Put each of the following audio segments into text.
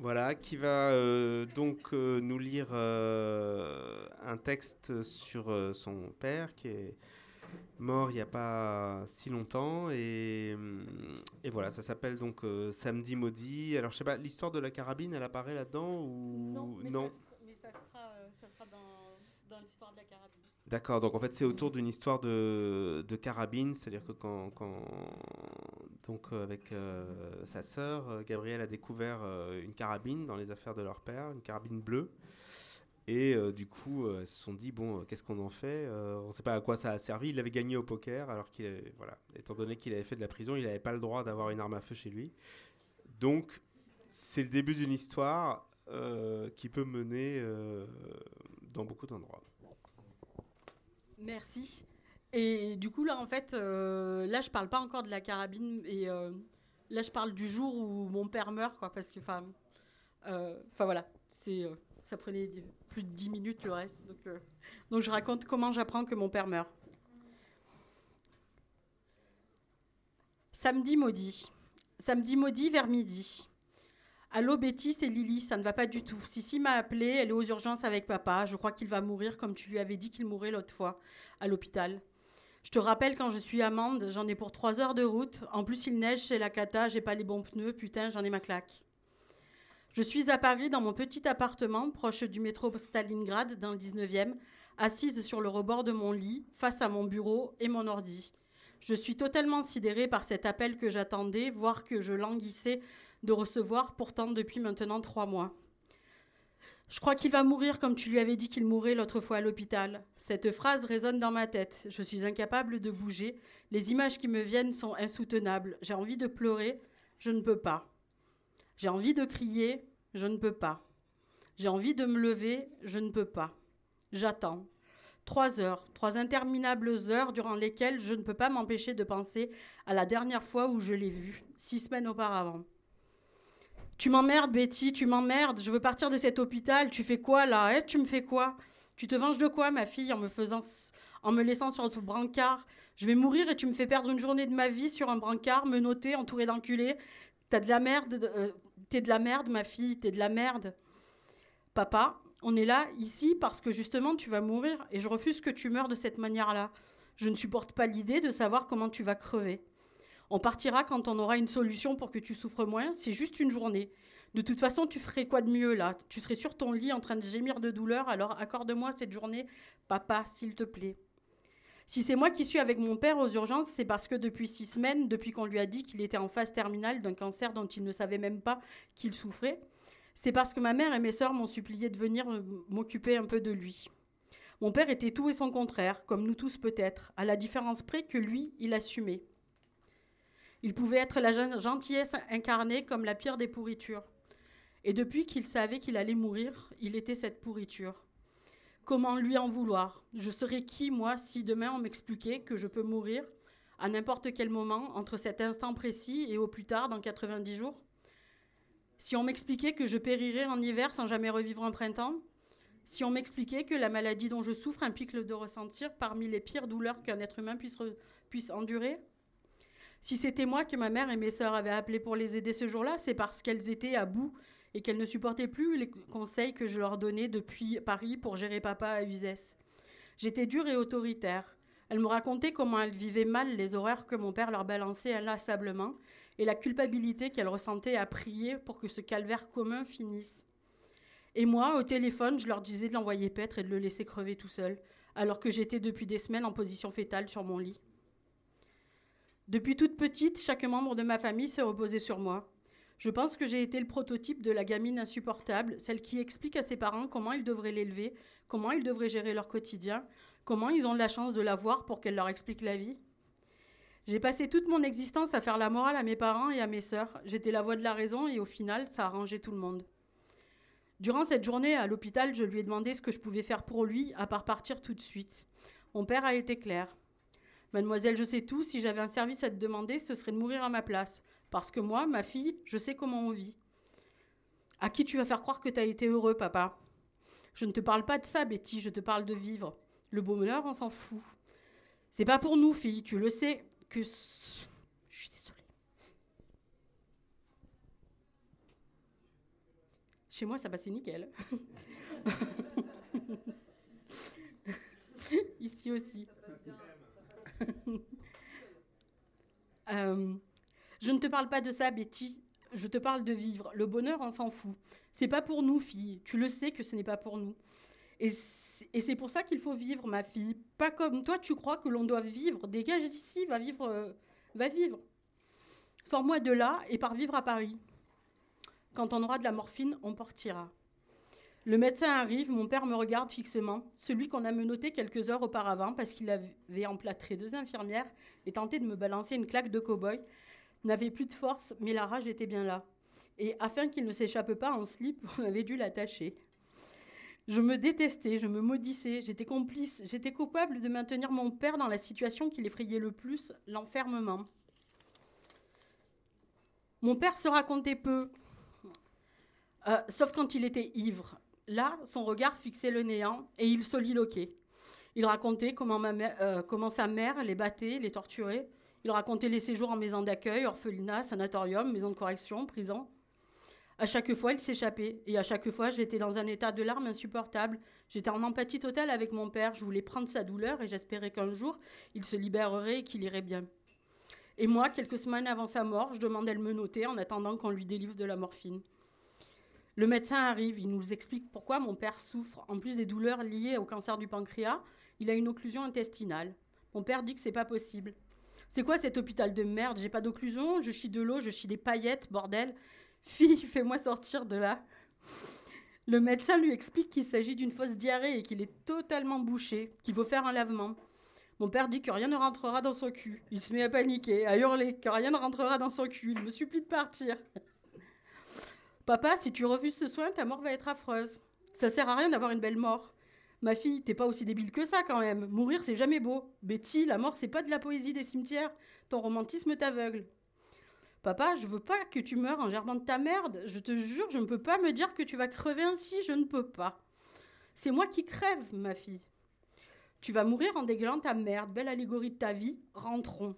Voilà, qui va euh, donc euh, nous lire euh, un texte sur son père qui est mort il n'y a pas si longtemps. Et, et voilà, ça s'appelle donc Samedi maudit. Alors je sais pas, l'histoire de la carabine, elle apparaît là-dedans ou mais, Ça, mais ça sera, ça sera dans, dans l'histoire de la carabine. D'accord, donc en fait c'est autour d'une histoire de, de carabine, c'est-à-dire que quand, quand donc euh, avec euh, sa sœur, euh, Gabrielle a découvert une carabine dans les affaires de leur père, une carabine bleue. Et du coup, euh, elles se sont dit bon, qu'est-ce qu'on en fait On ne sait pas à quoi ça a servi. Il avait gagné au poker, alors qu'il, étant donné qu'il avait fait de la prison, il n'avait pas le droit d'avoir une arme à feu chez lui. Donc, c'est le début d'une histoire qui peut mener dans beaucoup d'endroits. Merci. Et du coup, là, en fait, euh, là, je parle pas encore de la carabine. Et euh, là, je parle du jour où mon père meurt, quoi. Parce que, enfin, euh, voilà, ça prenait plus de 10 minutes le reste. Donc, donc, je raconte comment j'apprends que mon père meurt. Samedi maudit. Samedi maudit vers midi. Allô Betty, c'est Lily, ça ne va pas du tout. Sissi m'a appelé, elle est aux urgences avec papa. Je crois qu'il va mourir comme tu lui avais dit qu'il mourrait l'autre fois, à l'hôpital. Je te rappelle quand je suis à Mende, j'en ai pour trois heures de route. En plus, il neige chez la cata, j'ai pas les bons pneus, putain, j'en ai ma claque. Je suis à Paris dans mon petit appartement, proche du métro Stalingrad, dans le 19e, assise sur le rebord de mon lit, face à mon bureau et mon ordi. Je suis totalement sidérée par cet appel que j'attendais, voire que je languissais de recevoir pourtant depuis maintenant trois mois. Je crois qu'il va mourir comme tu lui avais dit qu'il mourrait l'autre fois à l'hôpital. Cette phrase résonne dans ma tête. Je suis incapable de bouger. Les images qui me viennent sont insoutenables. J'ai envie de pleurer. Je ne peux pas. J'ai envie de crier. Je ne peux pas. J'ai envie de me lever. Je ne peux pas. J'attends. Trois heures, trois interminables heures durant lesquelles je ne peux pas m'empêcher de penser à la dernière fois où je l'ai vu, six semaines auparavant. Tu m'emmerdes, Betty, tu m'emmerdes. Je veux partir de cet hôpital. Tu fais quoi là hein? Tu me fais quoi? Tu te venges de quoi, ma fille, en me me laissant sur ton brancard? Je vais mourir et tu me fais perdre une journée de ma vie sur un brancard, menotté, entouré d'enculés. T'as de la merde. euh, T'es de la merde, ma fille. T'es de la merde. Papa, on est là, ici, parce que justement, tu vas mourir et je refuse que tu meurs de cette manière-là. Je ne supporte pas l'idée de savoir comment tu vas crever. On partira quand on aura une solution pour que tu souffres moins. C'est juste une journée. De toute façon, tu ferais quoi de mieux là? Tu serais sur ton lit en train de gémir de douleur. Alors accorde-moi cette journée, papa, s'il te plaît. Si c'est moi qui suis avec mon père aux urgences, c'est parce que depuis six semaines, depuis qu'on lui a dit qu'il était en phase terminale d'un cancer dont il ne savait même pas qu'il souffrait, c'est parce que ma mère et mes sœurs m'ont supplié de venir m'occuper un peu de lui. Mon père était tout et son contraire, comme nous tous peut-être, à la différence près que lui, il assumait. Il pouvait être la gen- gentillesse incarnée comme la pire des pourritures. Et depuis qu'il savait qu'il allait mourir, il était cette pourriture. Comment lui en vouloir? Je serais qui, moi, si demain on m'expliquait que je peux mourir à n'importe quel moment, entre cet instant précis et au plus tard, dans 90 jours? Si on m'expliquait que je périrais en hiver sans jamais revivre un printemps? Si on m'expliquait que la maladie dont je souffre implique le de ressentir parmi les pires douleurs qu'un être humain puisse endurer? Si c'était moi que ma mère et mes sœurs avaient appelé pour les aider ce jour-là, c'est parce qu'elles étaient à bout et qu'elles ne supportaient plus les conseils que je leur donnais depuis Paris pour gérer papa à Uzès. J'étais dure et autoritaire. Elles me racontaient comment elles vivaient mal les horaires que mon père leur balançait inlassablement et la culpabilité qu'elles ressentaient à prier pour que ce calvaire commun finisse. Et moi, au téléphone, je leur disais de l'envoyer paître et de le laisser crever tout seul, alors que j'étais depuis des semaines en position fétale sur mon lit. Depuis toute petite, chaque membre de ma famille s'est reposé sur moi. Je pense que j'ai été le prototype de la gamine insupportable, celle qui explique à ses parents comment ils devraient l'élever, comment ils devraient gérer leur quotidien, comment ils ont la chance de la voir pour qu'elle leur explique la vie. J'ai passé toute mon existence à faire la morale à mes parents et à mes sœurs. J'étais la voix de la raison et au final, ça a arrangé tout le monde. Durant cette journée à l'hôpital, je lui ai demandé ce que je pouvais faire pour lui, à part partir tout de suite. Mon père a été clair. Mademoiselle, je sais tout, si j'avais un service à te demander, ce serait de mourir à ma place. Parce que moi, ma fille, je sais comment on vit. À qui tu vas faire croire que tu as été heureux, papa? Je ne te parle pas de ça, Betty, je te parle de vivre. Le bonheur, on s'en fout. C'est pas pour nous, fille, tu le sais que. Je suis désolée. Chez moi, ça passait nickel. Ici aussi. Euh, je ne te parle pas de ça, Betty. Je te parle de vivre. Le bonheur, on s'en fout. C'est pas pour nous, fille. Tu le sais que ce n'est pas pour nous. Et c'est pour ça qu'il faut vivre, ma fille. Pas comme toi, tu crois que l'on doit vivre. Dégage d'ici, va vivre. Euh, va vivre. Sors-moi de là et pars vivre à Paris. Quand on aura de la morphine, on partira. Le médecin arrive, mon père me regarde fixement, celui qu'on a menotté quelques heures auparavant parce qu'il avait emplâtré deux infirmières et tenté de me balancer une claque de cow-boy, n'avait plus de force, mais la rage était bien là. Et afin qu'il ne s'échappe pas en slip, on avait dû l'attacher. Je me détestais, je me maudissais, j'étais complice, j'étais coupable de maintenir mon père dans la situation qui l'effrayait le plus, l'enfermement. Mon père se racontait peu, euh, sauf quand il était ivre. Là, son regard fixait le néant et il soliloquait. Il racontait comment, euh, comment sa mère les battait, les torturait. Il racontait les séjours en maison d'accueil, orphelinat, sanatorium, maison de correction, prison. À chaque fois, il s'échappait. Et à chaque fois, j'étais dans un état de larmes insupportable. J'étais en empathie totale avec mon père. Je voulais prendre sa douleur et j'espérais qu'un jour, il se libérerait et qu'il irait bien. Et moi, quelques semaines avant sa mort, je demandais le menotter en attendant qu'on lui délivre de la morphine. Le médecin arrive, il nous explique pourquoi mon père souffre. En plus des douleurs liées au cancer du pancréas, il a une occlusion intestinale. Mon père dit que c'est pas possible. C'est quoi cet hôpital de merde? J'ai pas d'occlusion, je chie de l'eau, je chie des paillettes, bordel. Fille, fais-moi sortir de là. Le médecin lui explique qu'il s'agit d'une fausse diarrhée et qu'il est totalement bouché, qu'il faut faire un lavement. Mon père dit que rien ne rentrera dans son cul. Il se met à paniquer, à hurler, que rien ne rentrera dans son cul. Il me supplie de partir. Papa, si tu refuses ce soin, ta mort va être affreuse. Ça sert à rien d'avoir une belle mort. Ma fille, t'es pas aussi débile que ça quand même. Mourir, c'est jamais beau. Betty, la mort, c'est pas de la poésie des cimetières. Ton romantisme t'aveugle. Papa, je veux pas que tu meurs en gerbant de ta merde. Je te jure, je ne peux pas me dire que tu vas crever ainsi. Je ne peux pas. C'est moi qui crève, ma fille. Tu vas mourir en dégueulant ta merde. Belle allégorie de ta vie. Rentrons.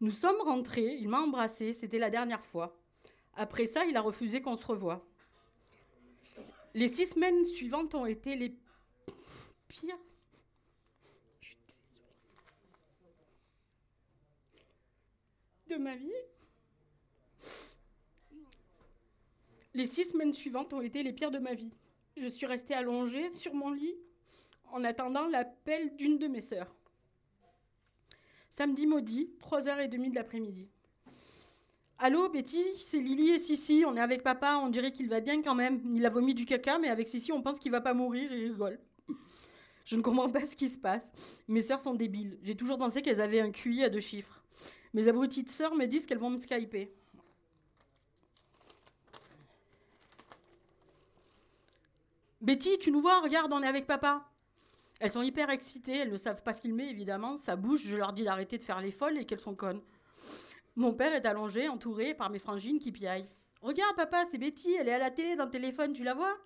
Nous sommes rentrés. Il m'a embrassé. C'était la dernière fois. Après ça, il a refusé qu'on se revoie. Les six semaines suivantes ont été les pires. De ma vie. Les six semaines suivantes ont été les pires de ma vie. Je suis restée allongée sur mon lit en attendant l'appel d'une de mes sœurs. Samedi maudit, 3h30 de l'après-midi. Allô, Betty, c'est Lily et Sissi, on est avec papa, on dirait qu'il va bien quand même. Il a vomi du caca, mais avec Sissi, on pense qu'il va pas mourir et il rigole. Je ne comprends pas ce qui se passe. Mes sœurs sont débiles. J'ai toujours pensé qu'elles avaient un QI à deux chiffres. Mes abruties de sœurs me disent qu'elles vont me skyper. Betty, tu nous vois Regarde, on est avec papa. Elles sont hyper excitées, elles ne savent pas filmer évidemment. Ça bouge, je leur dis d'arrêter de faire les folles et qu'elles sont connes. Mon père est allongé, entouré par mes frangines qui piaillent. Regarde, papa, c'est Betty, elle est à la télé, dans le téléphone, tu la vois?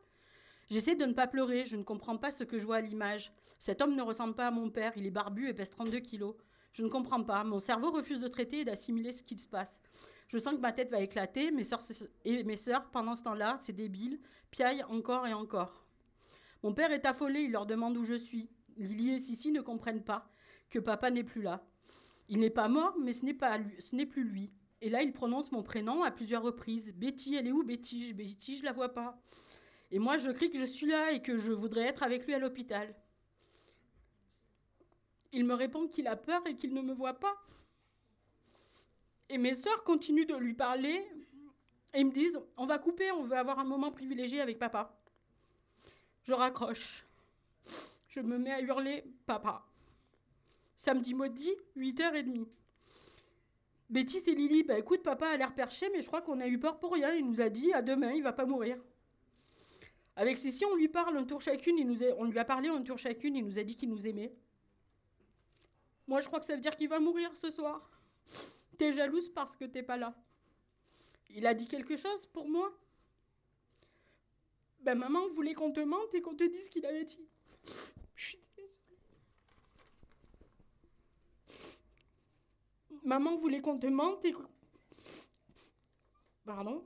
J'essaie de ne pas pleurer, je ne comprends pas ce que je vois à l'image. Cet homme ne ressemble pas à mon père, il est barbu et pèse 32 kilos. Je ne comprends pas, mon cerveau refuse de traiter et d'assimiler ce qui se passe. Je sens que ma tête va éclater, mes soeurs sœurs, pendant ce temps-là, c'est débile, piaillent encore et encore. Mon père est affolé, il leur demande où je suis. Lily et Sissi ne comprennent pas que papa n'est plus là. Il n'est pas mort, mais ce n'est plus lui. Et là, il prononce mon prénom à plusieurs reprises. Betty, elle est où Betty? Betty, je la vois pas. Et moi, je crie que je suis là et que je voudrais être avec lui à l'hôpital. Il me répond qu'il a peur et qu'il ne me voit pas. Et mes sœurs continuent de lui parler et me disent On va couper, on veut avoir un moment privilégié avec papa. Je raccroche. Je me mets à hurler Papa. Samedi maudit, 8h30. Betty, c'est Lily. Bah écoute, papa a l'air perché, mais je crois qu'on a eu peur pour rien. Il nous a dit à demain, il va pas mourir. Avec Cécile, on lui parle tour chacune, il nous on lui a parlé un tour chacune, il nous a dit qu'il nous aimait. Moi, je crois que ça veut dire qu'il va mourir ce soir. T'es jalouse parce que t'es pas là. Il a dit quelque chose pour moi? Ben, maman voulait qu'on te mente et qu'on te dise ce qu'il avait dit. Maman voulait qu'on te mente et... Pardon?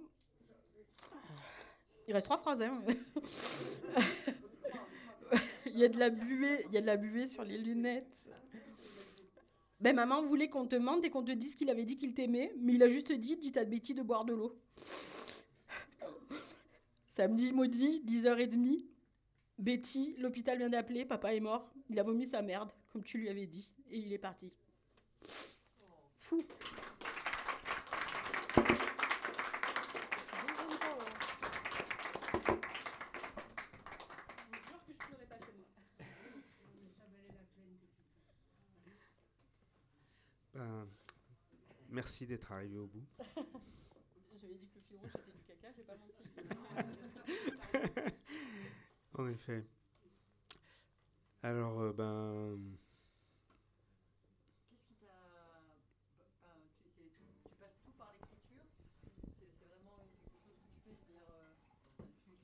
Il reste trois phrases. Hein. il y a de la buée, il y a de la buée sur les lunettes. Ben maman voulait qu'on te mente et qu'on te dise qu'il avait dit qu'il t'aimait, mais il a juste dit dis à Betty de boire de l'eau. Samedi maudit, 10h30. Betty, l'hôpital vient d'appeler, papa est mort. Il a vomi sa merde, comme tu lui avais dit, et il est parti. Fou. Ben, merci d'être arrivé au bout. J'avais dit que le fil rouge c'était du caca, j'ai pas menti. En effet. Alors, euh, ben,